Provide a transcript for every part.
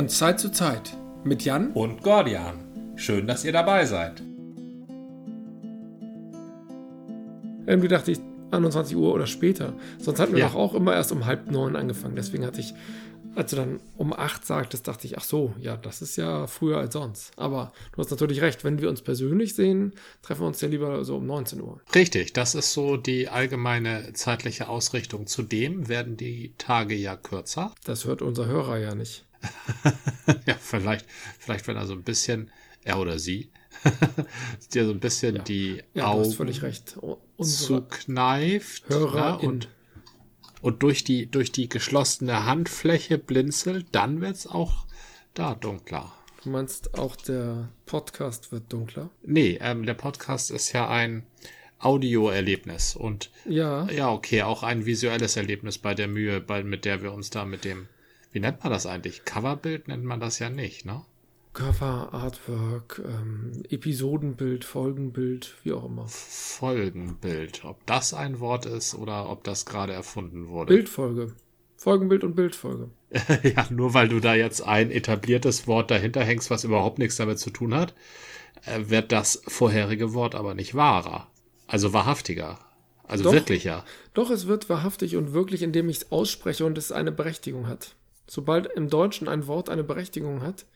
Von Zeit zu Zeit mit Jan und Gordian. Schön, dass ihr dabei seid. Irgendwie dachte ich 21 Uhr oder später. Sonst hatten wir Ja. doch auch immer erst um halb neun angefangen. Deswegen hatte ich, als du dann um acht sagtest, dachte ich, ach so, ja, das ist ja früher als sonst. Aber du hast natürlich recht, wenn wir uns persönlich sehen, treffen wir uns ja lieber so um 19 Uhr. Richtig, das ist so die allgemeine zeitliche Ausrichtung. Zudem werden die Tage ja kürzer. Das hört unser Hörer ja nicht. ja, vielleicht, vielleicht wenn er so ein bisschen, er oder sie, dir so ein bisschen die Ja, Augen völlig recht. Unsere zukneift Hörer ne, und, und durch die, durch die geschlossene Handfläche blinzelt, dann wird's auch da dunkler. Du meinst auch der Podcast wird dunkler? Nee, ähm, der Podcast ist ja ein Audioerlebnis und Ja, ja, okay, auch ein visuelles Erlebnis bei der Mühe, bei, mit der wir uns da mit dem, wie nennt man das eigentlich? Coverbild nennt man das ja nicht, ne? Cover, Artwork, ähm, Episodenbild, Folgenbild, wie auch immer. Folgenbild. Ob das ein Wort ist oder ob das gerade erfunden wurde. Bildfolge. Folgenbild und Bildfolge. ja, nur weil du da jetzt ein etabliertes Wort dahinter hängst, was überhaupt nichts damit zu tun hat, äh, wird das vorherige Wort aber nicht wahrer. Also wahrhaftiger. Also Doch. wirklicher. Doch es wird wahrhaftig und wirklich, indem ich es ausspreche und es eine Berechtigung hat. Sobald im Deutschen ein Wort eine Berechtigung hat,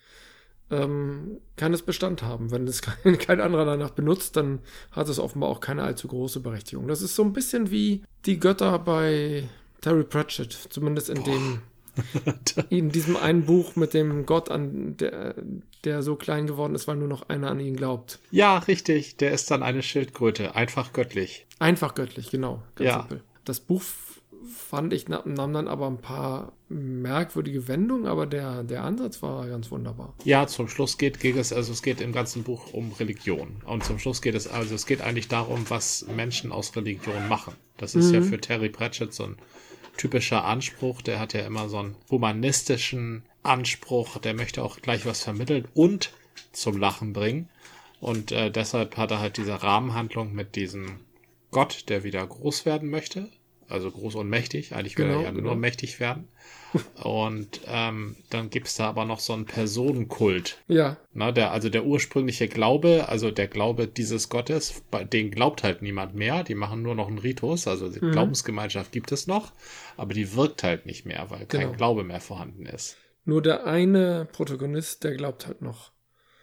ähm, kann es Bestand haben. Wenn es kein, kein anderer danach benutzt, dann hat es offenbar auch keine allzu große Berechtigung. Das ist so ein bisschen wie die Götter bei Terry Pratchett, zumindest in dem in diesem einen Buch mit dem Gott, an der, der so klein geworden ist, weil nur noch einer an ihn glaubt. ja, richtig. Der ist dann eine Schildkröte. Einfach göttlich. Einfach göttlich, genau. Ganz Ja. simpel. Das Buch fand ich, na- nahm dann aber ein paar merkwürdige Wendungen, aber der, der Ansatz war ganz wunderbar. Ja, zum Schluss geht, geht es, also es geht im ganzen Buch um Religion. Und zum Schluss geht es, also es geht eigentlich darum, was Menschen aus Religion machen. Das ist ja für Terry Pratchett so ein typischer Anspruch. Der hat ja immer so einen humanistischen Anspruch. Der möchte auch gleich was vermitteln und zum Lachen bringen. Und äh, deshalb hat er halt diese Rahmenhandlung mit diesem Gott, der wieder groß werden möchte. Also groß und mächtig. Eigentlich will Genau, er ja genau. nur mächtig werden. Und ähm, dann gibt's da aber noch so einen Personenkult. Ja, Na, der, also der ursprüngliche Glaube, also der Glaube dieses Gottes, bei den glaubt halt niemand mehr. Die machen nur noch einen Ritus, also Mhm. die Glaubensgemeinschaft gibt es noch, aber die wirkt halt nicht mehr, weil kein Genau. Glaube mehr vorhanden ist. nur der eine Protagonist, der glaubt halt noch.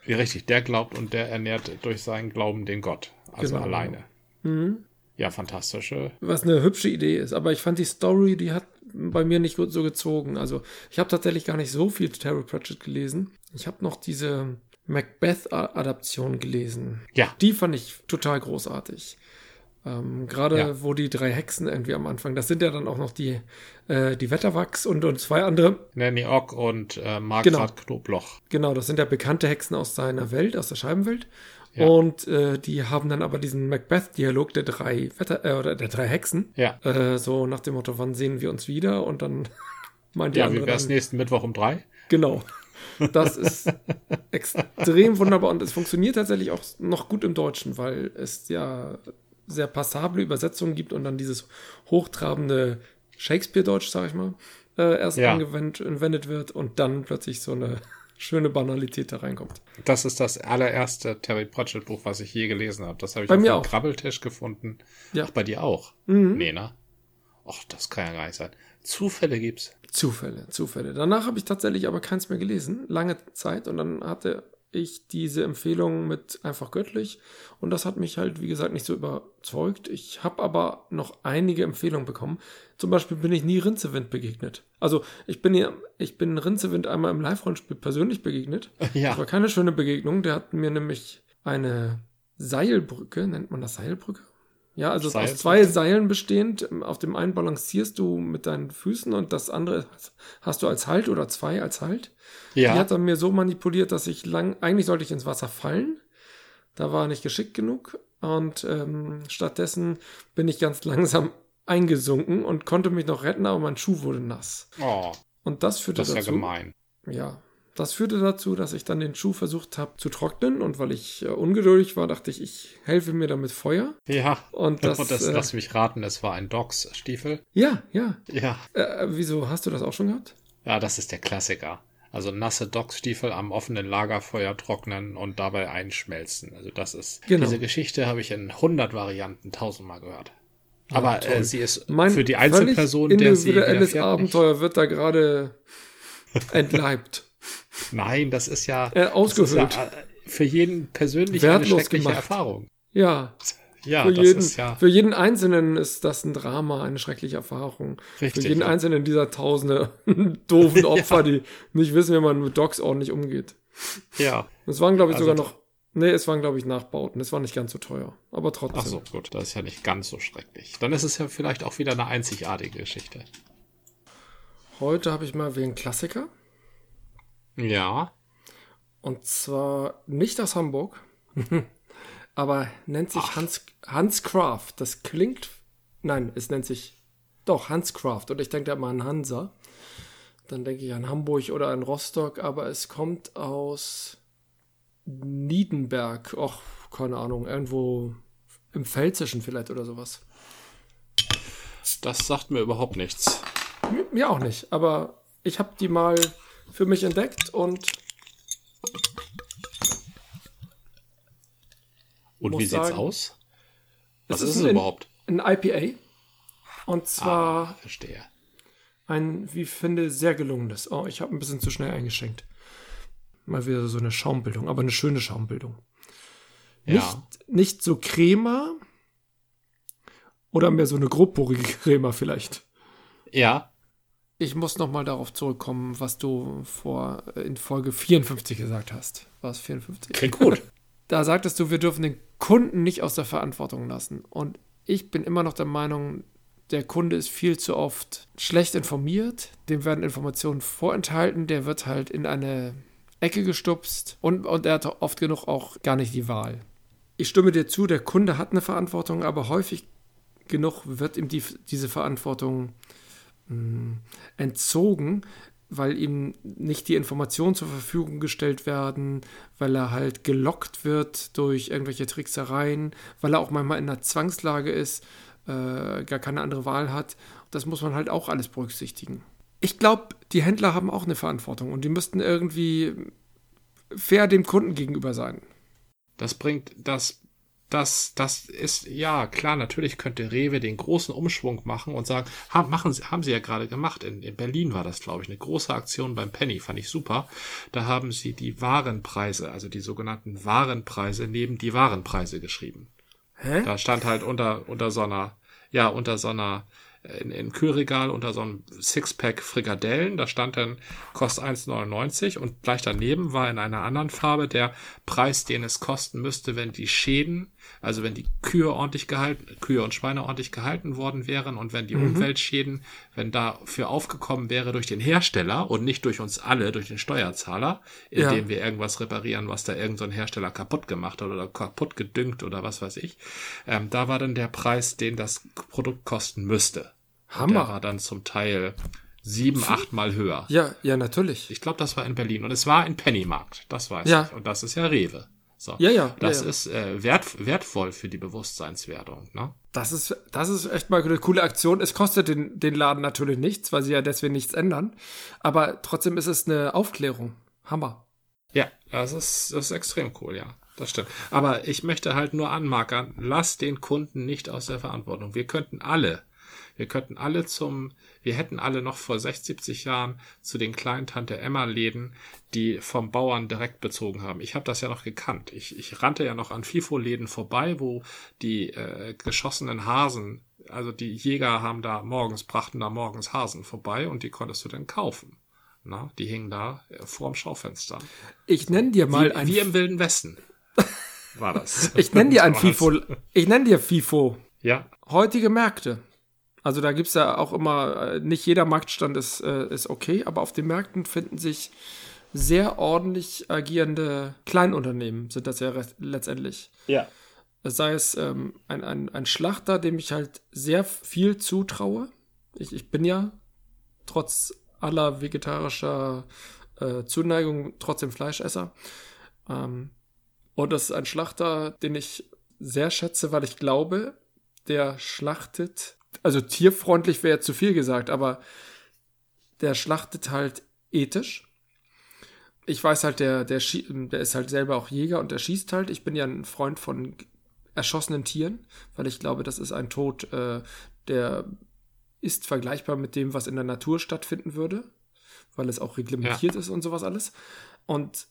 Ja, richtig, der glaubt und der ernährt durch seinen Glauben den Gott. Also Genau, alleine. Mhm. Ja, fantastische. Was eine hübsche Idee ist, aber ich fand die Story, die hat bei mir nicht gut so gezogen. Also ich habe tatsächlich gar nicht so viel Terry Pratchett gelesen. Ich habe noch diese Macbeth-Adaption gelesen. Ja, Die fand ich total großartig. Ähm, Gerade Ja. wo die drei Hexen irgendwie am Anfang, das sind ja dann auch noch die, äh, die Wetterwachs und, und zwei andere. Nanny Ock und äh, Margret Knobloch. Genau, das sind ja bekannte Hexen aus seiner Welt, aus der Scheibenwelt. Ja. Und äh, die haben dann aber diesen Macbeth-Dialog der drei Wetter äh, oder der drei Hexen. Ja. Äh, so nach dem Motto, wann sehen wir uns wieder? Und dann meint die Ja, wie wär's dann, nächsten Mittwoch um drei? Genau. Das ist extrem wunderbar und es funktioniert tatsächlich auch noch gut im Deutschen, weil es ja sehr passable Übersetzungen gibt und dann dieses hochtrabende Shakespeare-Deutsch, sag ich mal, äh, erst Ja. angewendet wird und dann plötzlich so eine schöne Banalität da reinkommt. Das ist das allererste Terry Pratchett Buch, was ich je gelesen habe. Das habe ich Bei auf mir dem auch. Krabbeltisch gefunden. Ja. Ach, bei dir auch? Mhm. Nee, ne? Ach, das kann ja gar nicht sein. Zufälle gibt's. Zufälle, Zufälle. Danach habe ich tatsächlich aber keins mehr gelesen, lange Zeit. Und dann hatte ich diese Empfehlung mit einfach göttlich. Und das hat mich halt, wie gesagt, nicht so überzeugt. Ich habe aber noch einige Empfehlungen bekommen. Zum Beispiel bin ich nie Rinzewind begegnet. Also ich bin ja, ich bin Rinzewind einmal im Live-Rollenspiel persönlich begegnet. Ja. Das war keine schöne Begegnung. Der hat mir nämlich eine Seilbrücke, nennt man das Seilbrücke? Ja, also Seilbrücke. aus zwei Seilen bestehend. Auf dem einen balancierst du mit deinen Füßen und das andere hast du als Halt oder zwei als Halt. Die Ja. hat er mir so manipuliert, dass ich lang, eigentlich sollte ich ins Wasser fallen. Da war er nicht geschickt genug. Und ähm, stattdessen bin ich ganz langsam eingesunken und konnte mich noch retten, aber mein Schuh wurde nass. Oh, Und das führte das ist ja dazu. gemein. Ja, das führte dazu, dass ich dann den Schuh versucht habe zu trocknen und weil ich äh, ungeduldig war, dachte ich, ich helfe mir damit Feuer. Ja. Und das, das äh, lass mich raten, es war ein Dogs-Stiefel. Ja, ja. Ja. Äh, wieso hast du das auch schon gehabt? Ja, das ist der Klassiker. Also nasse Dockstiefel am offenen Lagerfeuer trocknen und dabei einschmelzen. Also das ist, Genau. diese Geschichte habe ich in 100 Varianten tausendmal gehört. Aber äh, sie ist Mein für die Einzelperson, der sie individuelles. Abenteuer wird da gerade entleibt. Nein, das ist ja, Äh, ist ja äh, für jeden persönlich eine Wertlos schreckliche gemacht. Erfahrung. Ja, Ja, für das jeden, ist ja für jeden Einzelnen ist das ein Drama, eine schreckliche Erfahrung. Richtig, Für jeden ja. Einzelnen dieser tausende doofen Opfer, die nicht wissen, wie man mit Dogs ordentlich umgeht. ja. Es waren, glaube ich, Also sogar noch. Nee, es waren, glaube ich, Nachbauten. Es war nicht ganz so teuer. Aber trotzdem. Ach so, gut, das ist ja nicht ganz so schrecklich. Dann ist es ja vielleicht auch wieder eine einzigartige Geschichte. Heute habe ich mal wie ein Klassiker. Ja. Und zwar nicht aus Hamburg, aber nennt sich Hans, Hans Craft. Das klingt. Nein, es nennt sich doch Hans Craft. Und ich denke da mal an Hansa. Dann denke ich an Hamburg oder an Rostock, aber es kommt aus Niedenberg. Och, keine Ahnung, irgendwo im Pfälzischen vielleicht oder sowas. Das sagt mir überhaupt nichts. Mir auch nicht, aber ich habe die mal für mich entdeckt und Und wie sieht's sagen, aus? Was ist es überhaupt? ein IPA. Und zwar Ah, verstehe. Ein, wie ich finde, sehr gelungenes. Oh, ich habe ein bisschen zu schnell eingeschenkt. Mal wieder so eine Schaumbildung, aber eine schöne Schaumbildung. Ja. Nicht, nicht so Crema oder mehr so eine grobporige Crema vielleicht. Ja. Ich muss noch mal darauf zurückkommen, was du vor in Folge 54 gesagt hast. War es 54? Klingt gut. Da sagtest du, wir dürfen den Kunden nicht aus der Verantwortung lassen. Und ich bin immer noch der Meinung, der Kunde ist viel zu oft schlecht informiert, dem werden Informationen vorenthalten, der wird halt in eine Ecke gestupst und, und er hat oft genug auch gar nicht die Wahl. Ich stimme dir zu, der Kunde hat eine Verantwortung, aber häufig genug wird ihm die, diese Verantwortung mh, entzogen, weil ihm nicht die Informationen zur Verfügung gestellt werden, weil er halt gelockt wird durch irgendwelche Tricksereien, weil er auch manchmal in einer Zwangslage ist, äh, gar keine andere Wahl hat. Das muss man halt auch alles berücksichtigen. Ich glaube, die Händler haben auch eine Verantwortung und die müssten irgendwie fair dem Kunden gegenüber sein. Das bringt das, das, das ist, ja, klar, natürlich könnte Rewe den großen Umschwung machen und sagen, haben, machen sie, haben sie ja gerade gemacht. In, in Berlin war das, glaube ich, eine große Aktion beim Penny, fand ich super. Da haben sie die Warenpreise, also die sogenannten Warenpreise neben die Warenpreise geschrieben. Hä? Da stand halt unter, unter so einer, ja, unter so einer, in, im Kühlregal unter so einem Sixpack Frikadellen, da stand dann kostet 1,99 und gleich daneben war in einer anderen Farbe der Preis, den es kosten müsste, wenn die Schäden, also wenn die Kühe ordentlich gehalten, Kühe und Schweine ordentlich gehalten worden wären und wenn die Umweltschäden, wenn dafür aufgekommen wäre durch den Hersteller und nicht durch uns alle, durch den Steuerzahler, indem Ja. wir irgendwas reparieren, was da irgendein so ein Hersteller kaputt gemacht hat oder kaputt gedüngt oder was weiß ich. Ähm, da war dann der Preis, den das Produkt kosten müsste. Der Hammer. war dann zum Teil sieben, achtmal höher. Ja, ja, natürlich. Ich glaube, das war in Berlin und es war in Pennymarkt, das weiß Ja. ich. Und das ist ja Rewe. So. Ja, ja, Das ja, ja. ist äh, wert, wertvoll für die Bewusstseinswertung. Ne? Das ist, das ist echt mal eine coole Aktion. Es kostet den, den Laden natürlich nichts, weil sie ja deswegen nichts ändern. Aber trotzdem ist es eine Aufklärung. Hammer. Ja, das ist, das ist extrem cool, ja. Das stimmt. Aber ich möchte halt nur anmarkern, lass den Kunden nicht aus der Verantwortung. Wir könnten alle, wir könnten alle zum, wir hätten alle noch vor 60, 70 Jahren zu den kleinen Tante Emma Läden, die vom Bauern direkt bezogen haben. Ich habe das ja noch gekannt. Ich, ich rannte ja noch an FIFO-Läden vorbei, wo die äh, geschossenen Hasen, also die Jäger haben da morgens, brachten da morgens Hasen vorbei und die konntest du dann kaufen. Na, die hingen da äh, vorm Schaufenster. Ich nenne dir mal Wie, ein wie im Wilden Westen war das. Ich nenne dir ein. FIFO. Ich nenne dir FIFO. Ja, Heutige Märkte. Also da gibt's ja auch immer, äh, nicht jeder Marktstand ist, äh, ist okay, aber auf den Märkten finden sich sehr ordentlich agierende Kleinunternehmen, sind das ja letztendlich. ja. Sei es ähm, ein, ein, ein Schlachter, dem ich halt sehr viel zutraue. Ich, ich bin ja trotz aller vegetarischer äh, Zuneigung trotzdem Fleischesser. Ähm, und das ist ein Schlachter, den ich sehr schätze, weil ich glaube, der schlachtet, also tierfreundlich wäre zu viel gesagt, aber der schlachtet halt ethisch. ich weiß halt, der, der, der ist halt selber auch Jäger und der schießt halt. Ich bin ja ein Freund von erschossenen Tieren, weil ich glaube, das ist ein Tod, äh, der ist vergleichbar mit dem, was in der Natur stattfinden würde, weil es auch reglementiert ja. ist und sowas alles. Und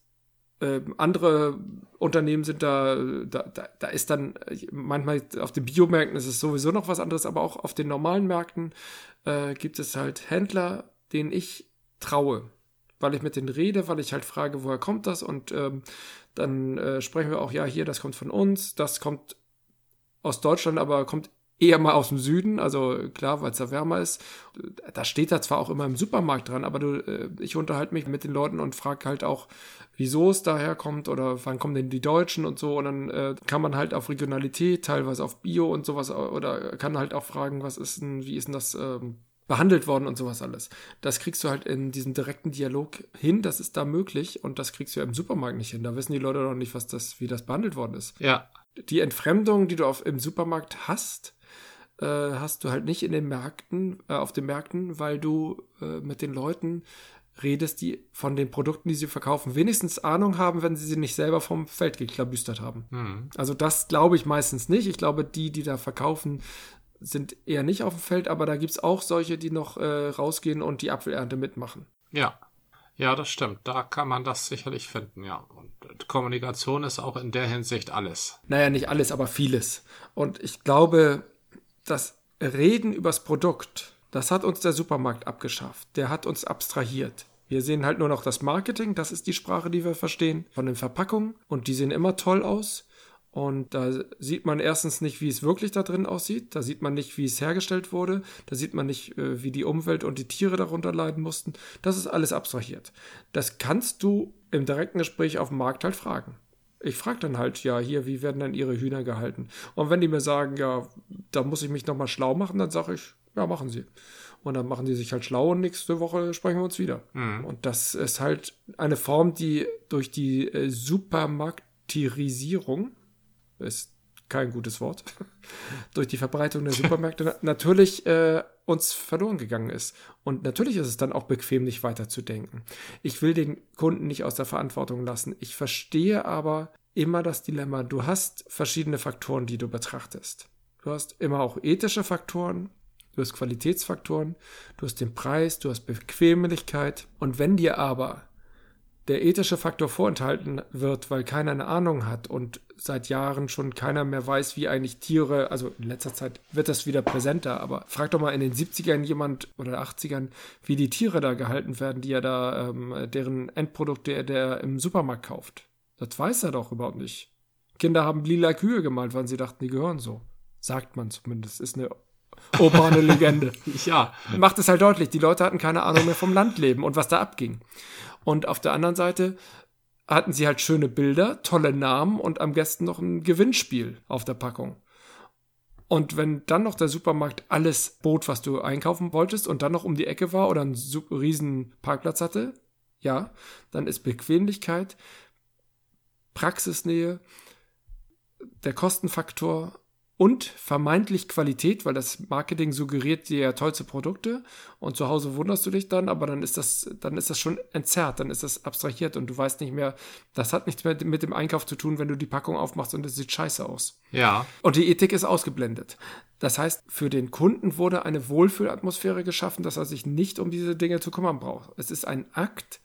äh, andere Unternehmen sind da, da, da, da ist dann manchmal auf den Biomärkten ist es sowieso noch was anderes, aber auch auf den normalen Märkten äh, gibt es halt Händler, denen ich traue, weil ich mit denen rede, weil ich halt frage, woher kommt das? Und ähm, dann äh, sprechen wir auch, ja, hier, das kommt von uns, das kommt aus Deutschland, aber kommt eher mal aus dem Süden, also klar, weil es da wärmer ist. Da steht da zwar auch immer im Supermarkt dran, aber du, äh, ich unterhalte mich mit den Leuten und frage halt auch, wieso es daher kommt oder wann kommen denn die Deutschen und so. Und dann äh, kann man halt auf Regionalität, teilweise auf Bio und sowas oder kann halt auch fragen, was ist denn, wie ist denn das ähm, behandelt worden und sowas alles. Das kriegst du halt in diesem direkten Dialog hin, das ist da möglich und das kriegst du ja im Supermarkt nicht hin. Da wissen die Leute noch nicht, was das, wie das behandelt worden ist. Ja. Die Entfremdung, die du auf, im Supermarkt hast, äh, hast du halt nicht in den Märkten, äh, auf den Märkten, weil du äh, mit den Leuten redest, die von den Produkten, die sie verkaufen, wenigstens Ahnung haben, wenn sie sie nicht selber vom Feld geklabüstert haben. Mhm. Also das glaube ich meistens nicht. Ich glaube, die, die da verkaufen, sind eher nicht auf dem Feld, aber da gibt es auch solche, die noch äh, rausgehen und die Apfelernte mitmachen. Ja. Ja, das stimmt. Da kann man das sicherlich finden, ja. Und Kommunikation ist auch in der Hinsicht alles. Naja, nicht alles, aber vieles. Und ich glaube, das Reden übers Produkt, das hat uns der Supermarkt abgeschafft. Der hat uns abstrahiert. Wir sehen halt nur noch das Marketing, das ist die Sprache, die wir verstehen, von den Verpackungen und die sehen immer toll aus. Und da sieht man erstens nicht, wie es wirklich da drin aussieht. Da sieht man nicht, wie es hergestellt wurde. Da sieht man nicht, äh, wie die Umwelt und die Tiere darunter leiden mussten. Das ist alles abstrahiert. Das kannst du im direkten Gespräch auf dem Markt halt fragen. Ich frage dann halt, ja, hier, wie werden dann ihre Hühner gehalten? Und wenn die mir sagen, ja, da muss ich mich nochmal schlau machen, dann sage ich, ja, machen sie. Und dann machen die sich halt schlau und nächste Woche sprechen wir uns wieder. Mhm. Und das ist halt eine Form, die durch die äh, Supermarktirisierung ist kein gutes Wort, durch die Verbreitung der Supermärkte natürlich äh, uns verloren gegangen ist. Und natürlich ist es dann auch bequem, nicht weiterzudenken. Ich will den Kunden nicht aus der Verantwortung lassen. Ich verstehe aber immer das Dilemma. Du hast verschiedene Faktoren, die du betrachtest. Du hast immer auch ethische Faktoren, du hast Qualitätsfaktoren, du hast den Preis, du hast Bequemlichkeit. Und wenn dir aber der ethische Faktor vorenthalten wird, weil keiner eine Ahnung hat und seit Jahren schon keiner mehr weiß, wie eigentlich Tiere, also in letzter Zeit wird das wieder präsenter, aber frag doch mal in den 70ern jemand oder 80ern, wie die Tiere da gehalten werden, die er da, ähm, deren Endprodukte er der im Supermarkt kauft. Das weiß er doch überhaupt nicht. Kinder haben lila Kühe gemalt, weil sie dachten, die gehören so. Sagt man zumindest. Ist eine urbane Legende. ja. Macht es halt deutlich, die Leute hatten keine Ahnung mehr vom Landleben und was da abging. Und auf der anderen Seite hatten sie halt schöne Bilder, tolle Namen und am besten noch ein Gewinnspiel auf der Packung. Und wenn dann noch der Supermarkt alles bot, was du einkaufen wolltest und dann noch um die Ecke war oder einen riesen Parkplatz hatte, ja, dann ist Bequemlichkeit, Praxisnähe, der Kostenfaktor und vermeintlich Qualität, weil das Marketing suggeriert dir ja tollste Produkte und zu Hause wunderst du dich dann, aber dann ist das, dann ist das schon entzerrt, dann ist das abstrahiert und du weißt nicht mehr, das hat nichts mehr mit dem Einkauf zu tun, wenn du die Packung aufmachst und es sieht scheiße aus. Ja. Und die Ethik ist ausgeblendet. Das heißt, für den Kunden wurde eine Wohlfühlatmosphäre geschaffen, dass er sich nicht um diese Dinge zu kümmern braucht. Es ist ein Akt,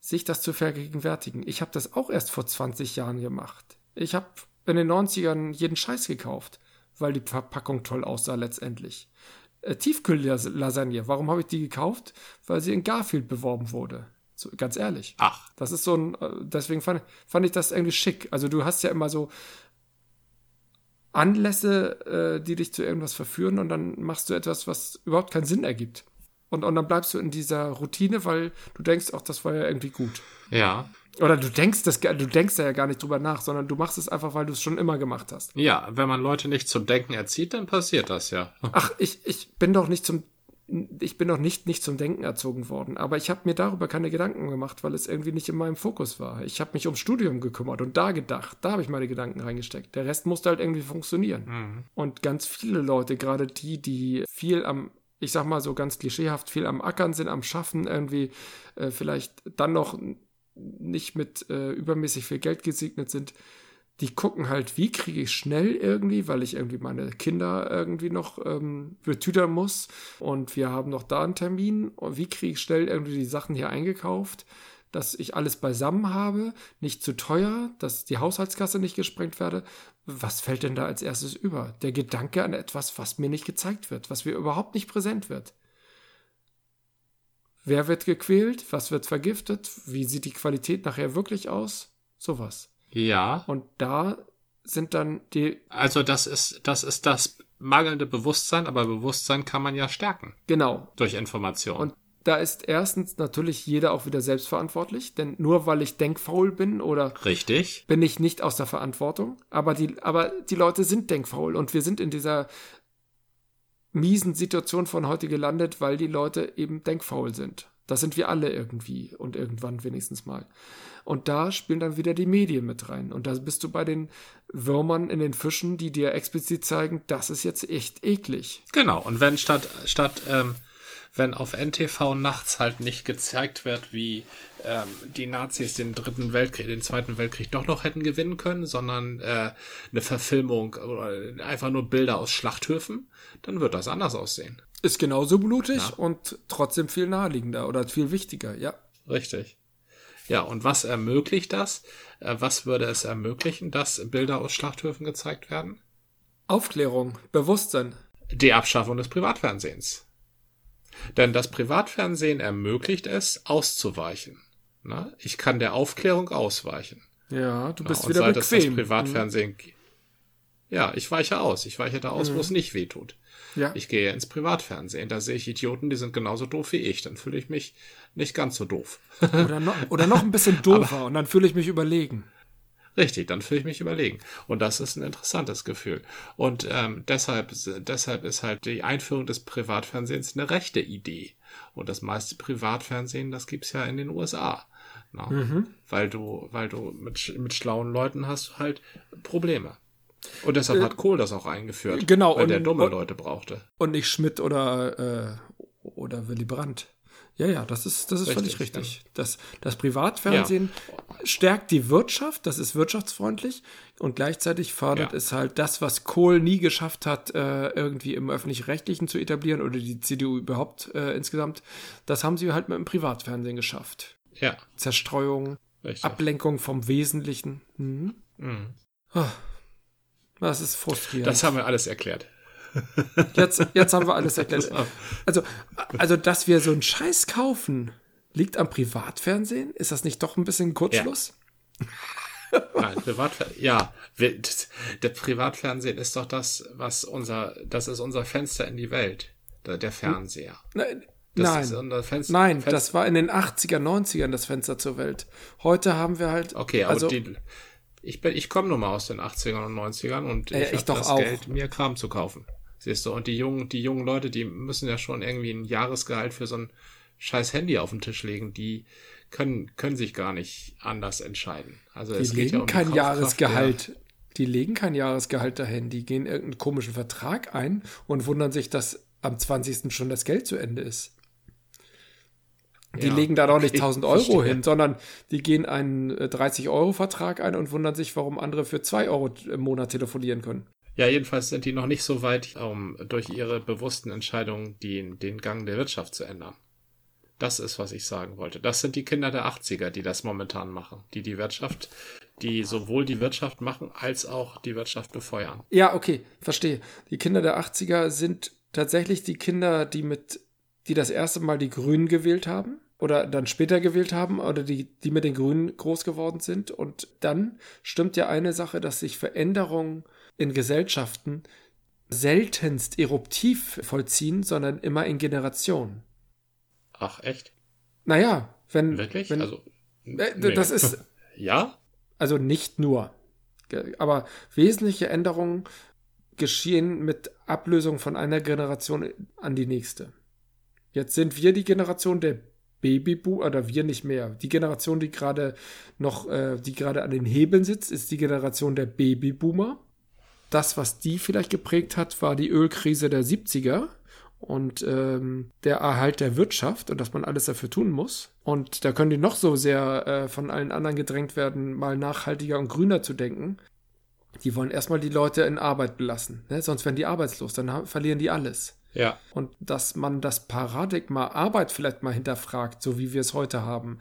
sich das zu vergegenwärtigen. Ich habe das auch erst vor 20 Jahren gemacht. Ich habe in den 90ern jeden Scheiß gekauft, weil die Verpackung toll aussah letztendlich. Äh, Tiefkühllasagne, warum habe ich die gekauft? Weil sie in Garfield beworben wurde. So, ganz ehrlich. Ach. Das ist so ein, äh, deswegen fand, fand ich das irgendwie schick. Also du hast ja immer so Anlässe, äh, die dich zu irgendwas verführen und dann machst du etwas, was überhaupt keinen Sinn ergibt. Und, und dann bleibst du in dieser Routine, weil du denkst, auch das war ja irgendwie gut. Ja. Oder du denkst das, du denkst da ja gar nicht drüber nach, sondern du machst es einfach, weil du es schon immer gemacht hast. Ja, wenn man Leute nicht zum Denken erzieht, dann passiert das ja. Ach, ich, ich bin doch nicht zum, ich bin doch nicht, nicht zum Denken erzogen worden. Aber ich habe mir darüber keine Gedanken gemacht, weil es irgendwie nicht in meinem Fokus war. Ich habe mich ums Studium gekümmert und da gedacht, da habe ich meine Gedanken reingesteckt. Der Rest musste halt irgendwie funktionieren. Mhm. Und ganz viele Leute, gerade die, die viel am ich sag mal so ganz klischeehaft viel am Ackern sind, am Schaffen, irgendwie äh, vielleicht dann noch nicht mit äh, übermäßig viel Geld gesegnet sind, die gucken halt, wie kriege ich schnell irgendwie, weil ich irgendwie meine Kinder irgendwie noch ähm, betütern muss. Und wir haben noch da einen Termin. Und wie kriege ich schnell irgendwie die Sachen hier eingekauft, dass ich alles beisammen habe, nicht zu teuer, dass die Haushaltskasse nicht gesprengt werde. Was fällt denn da als erstes über? Der Gedanke an etwas, was mir nicht gezeigt wird, was mir überhaupt nicht präsent wird. Wer wird gequält? Was wird vergiftet? Wie sieht die Qualität nachher wirklich aus? Sowas. Ja. Und da sind dann die. Also das ist, das ist das mangelnde Bewusstsein, aber Bewusstsein kann man ja stärken. Genau. Durch Information. Und da ist erstens natürlich jeder auch wieder selbstverantwortlich, denn nur weil ich denkfaul bin oder Richtig. bin ich nicht aus der Verantwortung, aber die, aber die Leute sind denkfaul und wir sind in dieser miesen Situation von heute gelandet, weil die Leute eben denkfaul sind. Das sind wir alle irgendwie und irgendwann wenigstens mal. Und da spielen dann wieder die Medien mit rein. Und da bist du bei den Würmern in den Fischen, die dir explizit zeigen, das ist jetzt echt eklig. Genau. Und wenn statt, statt, ähm, wenn auf NTV nachts halt nicht gezeigt wird, wie ähm, die Nazis den dritten Weltkrieg, den zweiten Weltkrieg doch noch hätten gewinnen können, sondern äh, eine Verfilmung oder einfach nur Bilder aus Schlachthöfen, dann wird das anders aussehen. Ist genauso blutig Ja. und trotzdem viel naheliegender oder viel wichtiger, ja. Richtig. Ja, und was ermöglicht das? Äh, was würde es ermöglichen, dass Bilder aus Schlachthöfen gezeigt werden? Aufklärung, Bewusstsein. Die Abschaffung des Privatfernsehens. Denn das Privatfernsehen ermöglicht es, auszuweichen. Na, ich kann der Aufklärung ausweichen. Ja, du bist und wieder seit es das bequem. Privatfernsehen. Ja, ich weiche aus. Ich weiche da aus, wo es nicht wehtut. Mhm. Ja. Ich gehe ins Privatfernsehen. Da sehe ich Idioten, die sind genauso doof wie ich. Dann fühle ich mich nicht ganz so doof. Oder, noch, oder noch ein bisschen doofer und dann fühle ich mich überlegen. Richtig, dann fühle ich mich überlegen. Und das ist ein interessantes Gefühl. Und ähm, deshalb, deshalb ist halt die Einführung des Privatfernsehens eine rechte Idee. Und das meiste Privatfernsehen, das gibt's ja in den USA. Na, Weil du, weil du mit, mit schlauen Leuten hast du halt Probleme. Und deshalb hat Kohl das auch eingeführt. genau, Weil und- der dumme und- Leute brauchte. Und nicht Schmidt oder, äh, oder Willy Brandt. Ja, ja, das ist, das ist völlig Richtig, richtig. Das, das Privatfernsehen stärkt die Wirtschaft, das ist wirtschaftsfreundlich und gleichzeitig fördert Ja. es halt das, was Kohl nie geschafft hat, äh, irgendwie im Öffentlich-Rechtlichen zu etablieren oder die CDU überhaupt äh, insgesamt. Das haben sie halt mit dem Privatfernsehen geschafft. Ja, Zerstreuung, richtig. Ablenkung vom Wesentlichen. Mhm. Ah, Das ist frustrierend. Das haben wir alles erklärt. Jetzt, jetzt haben wir alles erklärt. Also, also, dass wir so einen Scheiß kaufen, liegt am Privatfernsehen? Ist das nicht doch ein bisschen Kurzschluss? Nein, Privatfernsehen. Ja, wir, das, der Privatfernsehen ist doch das, was unser, das ist unser Fenster in die Welt. Der, der Fernseher. Nein, Das nein, unser Fenster. nein Fenster. das war in den 80er, 90ern das Fenster zur Welt. Heute haben wir halt. Okay, aber also, die, ich bin, ich komme nun mal aus den 80ern und 90ern und Äh, ich, ich hab doch das auch. Geld, mir Kram zu kaufen. Siehst du, und die jungen, die jungen Leute, die müssen ja schon irgendwie ein Jahresgehalt für so ein scheiß Handy auf den Tisch legen. Die können, können sich gar nicht anders entscheiden. Also die es geht legen ja um kein Jahresgehalt. Die legen kein Jahresgehalt dahin. Die gehen irgendeinen komischen Vertrag ein und wundern sich, dass am 20. schon das Geld zu Ende ist. Die Ja, legen da doch nicht okay, 1000 Euro verstehe. hin, sondern die gehen einen äh, 30-Euro-Vertrag ein und wundern sich, warum andere für 2 Euro im Monat telefonieren können. Ja, jedenfalls sind die noch nicht so weit, um durch ihre bewussten Entscheidungen den, den Gang der Wirtschaft zu ändern. Das ist, was ich sagen wollte. Das sind die Kinder der 80er, die das momentan machen. Die die Wirtschaft, die sowohl die Wirtschaft machen, als auch die Wirtschaft befeuern. Ja, okay, verstehe. Die Kinder der 80er sind tatsächlich die Kinder, die mit, die das erste Mal die Grünen gewählt haben oder dann später gewählt haben oder die, die mit den Grünen groß geworden sind. Und dann stimmt ja eine Sache, dass sich Veränderungen in Gesellschaften seltenst eruptiv vollziehen, sondern immer in Generationen. Ach, echt? Naja, wenn. Wirklich? Wenn, also, äh, nee. Das ist, ja? Also nicht nur. Aber wesentliche Änderungen geschehen mit Ablösung von einer Generation an die nächste. Jetzt sind wir die Generation der Babyboomer, oder wir nicht mehr. Die Generation, die gerade noch, äh, die gerade an den Hebeln sitzt, ist die Generation der Babyboomer. Das, was die vielleicht geprägt hat, war die Ölkrise der 70er. und ähm, der Erhalt der Wirtschaft und dass man alles dafür tun muss. Und da können die noch so sehr äh, von allen anderen gedrängt werden, mal nachhaltiger und grüner zu denken. Die wollen erstmal die Leute in Arbeit belassen, ne? sonst werden die arbeitslos, dann haben, verlieren die alles. Ja. Und dass man das Paradigma Arbeit vielleicht mal hinterfragt, so wie wir es heute haben.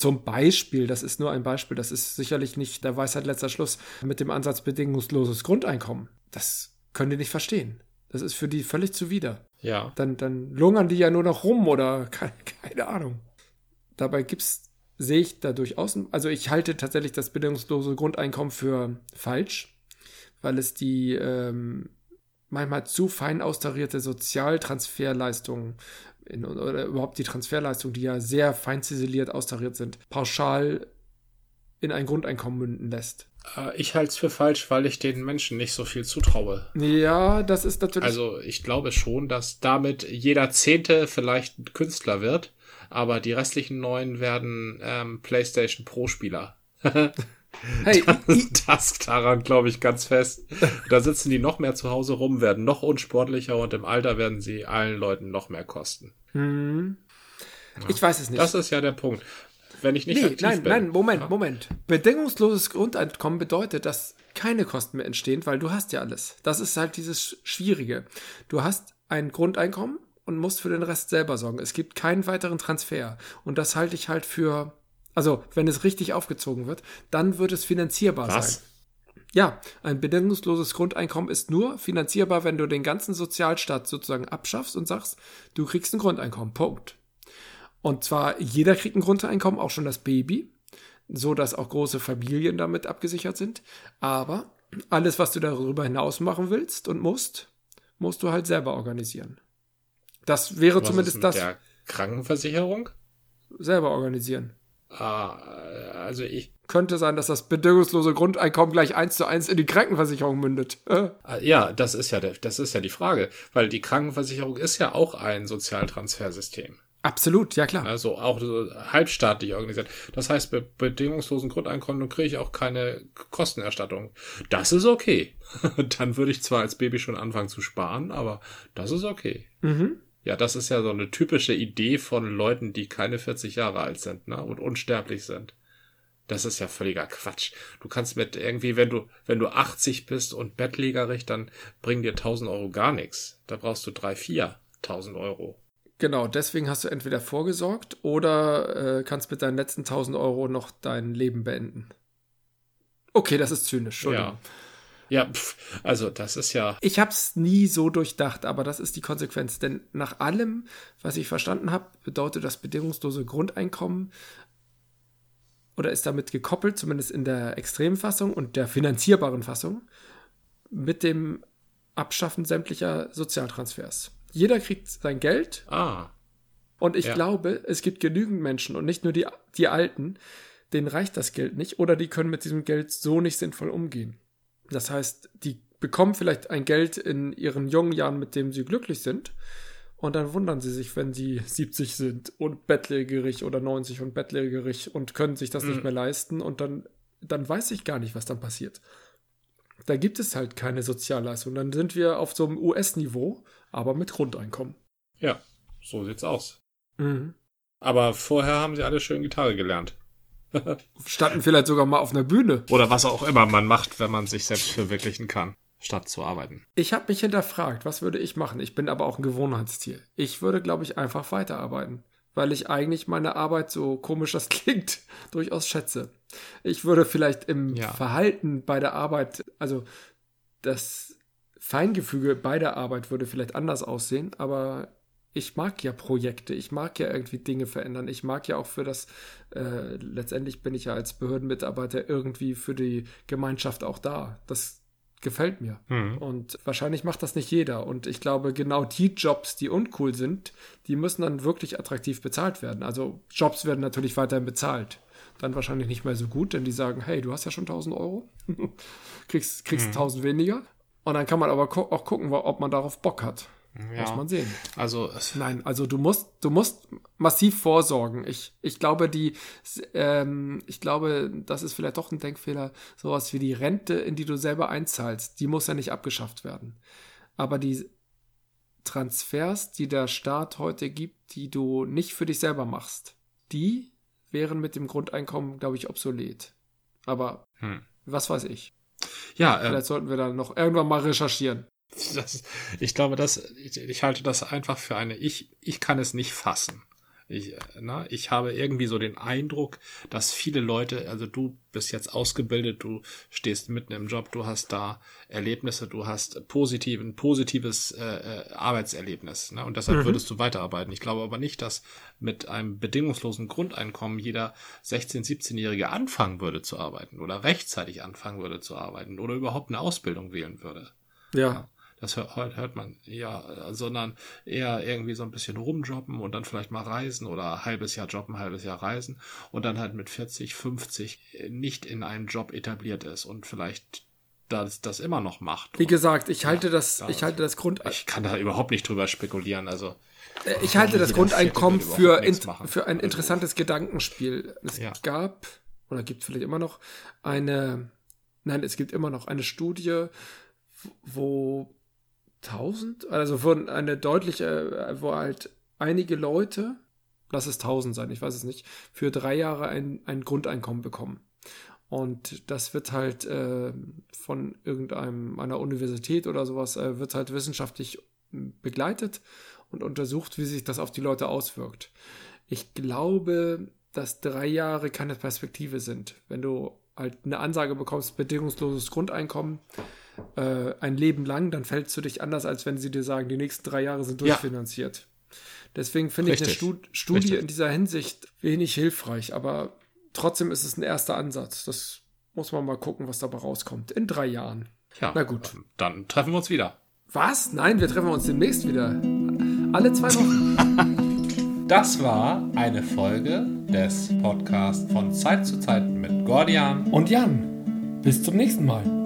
Zum Beispiel, das ist nur ein Beispiel, das ist sicherlich nicht der Weisheit letzter Schluss mit dem Ansatz bedingungsloses Grundeinkommen. Das können die nicht verstehen. Das ist für die völlig zuwider. Ja. Dann, dann lungern die ja nur noch rum oder keine, keine Ahnung. Dabei gibt's, sehe ich da durchaus, also ich halte tatsächlich das bedingungslose Grundeinkommen für falsch, weil es die ähm, manchmal zu fein austarierte Sozialtransferleistungen in, oder überhaupt die Transferleistungen, die ja sehr fein ziseliert austariert sind, pauschal in ein Grundeinkommen münden lässt. Äh, Ich halte es für falsch, weil ich den Menschen nicht so viel zutraue. Ja, das ist natürlich. Also ich glaube schon, dass damit jeder Zehnte vielleicht ein Künstler wird, aber die restlichen neun werden ähm, PlayStation Pro-Spieler. hey, Das, das daran glaube ich ganz fest. Da sitzen die noch mehr zu Hause rum, werden noch unsportlicher und im Alter werden sie allen Leuten noch mehr kosten. hm, ich weiß es nicht. Das ist ja der Punkt. Wenn ich nicht nee, aktiv nein, bin. nein, Moment, Moment. Bedingungsloses Grundeinkommen bedeutet, dass keine Kosten mehr entstehen, weil du hast ja alles. Das ist halt dieses Schwierige. Du hast ein Grundeinkommen und musst für den Rest selber sorgen. Es gibt keinen weiteren Transfer. Und das halte ich halt für, also wenn es richtig aufgezogen wird, dann wird es finanzierbar Was? sein. Ja, ein bedingungsloses Grundeinkommen ist nur finanzierbar, wenn du den ganzen Sozialstaat sozusagen abschaffst und sagst, du kriegst ein Grundeinkommen. Punkt. Und zwar jeder kriegt ein Grundeinkommen, auch schon das Baby, so dass auch große Familien damit abgesichert sind. Aber alles, was du darüber hinaus machen willst und musst, musst du halt selber organisieren. Das wäre Was zumindest das der Krankenversicherung? selber organisieren. Ah, also ich, Könnte sein, dass das bedingungslose Grundeinkommen gleich eins zu eins in die Krankenversicherung mündet. Äh, Ah, Ja, das ist ja der, das ist ja die Frage, weil die Krankenversicherung ist ja auch ein Sozialtransfersystem. absolut, ja klar. Also auch so halbstaatlich organisiert. Das heißt, bei bedingungslosen Grundeinkommen kriege ich auch keine Kostenerstattung. Das ist okay. Dann würde ich zwar als Baby schon anfangen zu sparen, aber das ist okay. Mhm. Ja, das ist ja so eine typische Idee von Leuten, die keine 40 Jahre alt sind, ne, und unsterblich sind. Das ist ja völliger Quatsch. Du kannst mit irgendwie, wenn du, wenn du 80 bist und bettlägerig, dann bringen dir 1000 Euro gar nichts. Da brauchst du drei, vier 1000 Euro. Genau, deswegen hast du entweder vorgesorgt oder äh, kannst mit deinen letzten 1000 Euro noch dein Leben beenden. Okay, das ist zynisch, Entschuldigung. Ja. Ja, pf, also das ist ja, Ich habe es nie so durchdacht, aber das ist die Konsequenz. Denn nach allem, was ich verstanden habe, bedeutet das bedingungslose Grundeinkommen oder ist damit gekoppelt, zumindest in der Extremfassung und der finanzierbaren Fassung, mit dem Abschaffen sämtlicher Sozialtransfers. Jeder kriegt sein Geld ah, und ich Ja. glaube, es gibt genügend Menschen und nicht nur die, die Alten, denen reicht das Geld nicht oder die können mit diesem Geld so nicht sinnvoll umgehen. Das heißt, die bekommen vielleicht ein Geld in ihren jungen Jahren, mit dem sie glücklich sind. Und dann wundern sie sich, wenn sie 70 sind und bettlägerig oder 90 und bettlägerig und können sich das nicht Mhm. mehr leisten. Und dann, dann weiß ich gar nicht, was dann passiert. Da gibt es halt keine Sozialleistung. Dann sind wir auf so einem US-Niveau, aber mit Grundeinkommen. ja, so sieht's aus. Mhm. Aber vorher haben sie alle schön Gitarre gelernt. Standen vielleicht sogar mal auf einer Bühne. Oder was auch immer man macht, wenn man sich selbst verwirklichen kann, statt zu arbeiten. Ich habe mich hinterfragt, was würde ich machen? Ich bin aber auch ein Gewohnheitstier. Ich würde, glaube ich, einfach weiterarbeiten, weil ich eigentlich meine Arbeit, so komisch das klingt, durchaus schätze. Ich würde vielleicht im Ja. Verhalten bei der Arbeit, also das Feingefüge bei der Arbeit würde vielleicht anders aussehen, aber ich mag ja Projekte, ich mag ja irgendwie Dinge verändern, ich mag ja auch für das, äh, letztendlich bin ich ja als Behördenmitarbeiter irgendwie für die Gemeinschaft auch da. Das gefällt mir. Mhm. Und wahrscheinlich macht das nicht jeder. Und ich glaube, genau die Jobs, die uncool sind, die müssen dann wirklich attraktiv bezahlt werden. Also Jobs werden natürlich weiterhin bezahlt. Dann wahrscheinlich nicht mehr so gut, denn die sagen, hey, du hast ja schon 1000 Euro, kriegst, kriegst 1000 weniger. Und dann kann man aber auch gucken, ob man darauf Bock hat. Muss man sehen. Also, Nein, also du musst, du musst massiv vorsorgen. Ich, ich glaube, die, ähm, ich glaube, das ist vielleicht doch ein Denkfehler, sowas wie die Rente, in die du selber einzahlst, die muss ja nicht abgeschafft werden. Aber die, Transfers, die der Staat heute gibt, die du nicht für dich selber machst, die wären mit dem Grundeinkommen, glaube ich, obsolet. Aber hm. was weiß ich. Ja, äh, vielleicht sollten wir da noch irgendwann mal recherchieren. Das, ich glaube, das, ich, ich halte das einfach für eine, ich, ich kann es nicht fassen. Ich, na, ich habe irgendwie so den Eindruck, dass viele Leute, also du bist jetzt ausgebildet, du stehst mitten im Job, du hast da Erlebnisse, du hast positiv, ein positives äh, äh, Arbeitserlebnis. Ne? Und deshalb mhm. würdest du weiterarbeiten. Ich glaube aber nicht, dass mit einem bedingungslosen Grundeinkommen jeder 16-, 17-Jährige anfangen würde zu arbeiten oder rechtzeitig anfangen würde zu arbeiten oder überhaupt eine Ausbildung wählen würde. ja. ja. Das hört, hört man ja, sondern eher irgendwie so ein bisschen rumjobben und dann vielleicht mal reisen oder halbes Jahr jobben, halbes Jahr reisen und dann halt mit 40, 50 nicht in einen Job etabliert ist und vielleicht das, das immer noch macht. Wie gesagt, ich halte ja, das, ich halte das Grund. Ich kann da überhaupt nicht drüber spekulieren. Also äh, ich halte das Grundeinkommen für, in, für ein also interessantes Gedankenspiel. Es ja. gab oder gibt vielleicht immer noch eine, nein, es gibt immer noch eine Studie, wo 1000? Also von eine deutliche, wo halt einige Leute, lass es 1000 sein, ich weiß es nicht, für drei Jahre ein, ein Grundeinkommen bekommen. Und das wird halt äh, von irgendeinem einer Universität oder sowas, äh, wird halt wissenschaftlich begleitet und untersucht, wie sich das auf die Leute auswirkt. Ich glaube, dass drei Jahre keine Perspektive sind. Wenn du halt eine Ansage bekommst, bedingungsloses Grundeinkommen, äh, ein Leben lang, dann fällt es für dich anders, als wenn sie dir sagen, die nächsten drei Jahre sind durchfinanziert. Ja. Deswegen finde ich eine Stud Studie Richtig. in dieser Hinsicht wenig hilfreich, aber trotzdem ist es ein erster Ansatz. Das muss man mal gucken, was dabei rauskommt. In drei Jahren. Ja, Na gut. Dann treffen wir uns wieder. Was? Nein, wir treffen uns demnächst wieder. Alle zwei Wochen. das war eine Folge des Podcasts von Zeit zu Zeit mit Gordian und Jan. Bis zum nächsten Mal.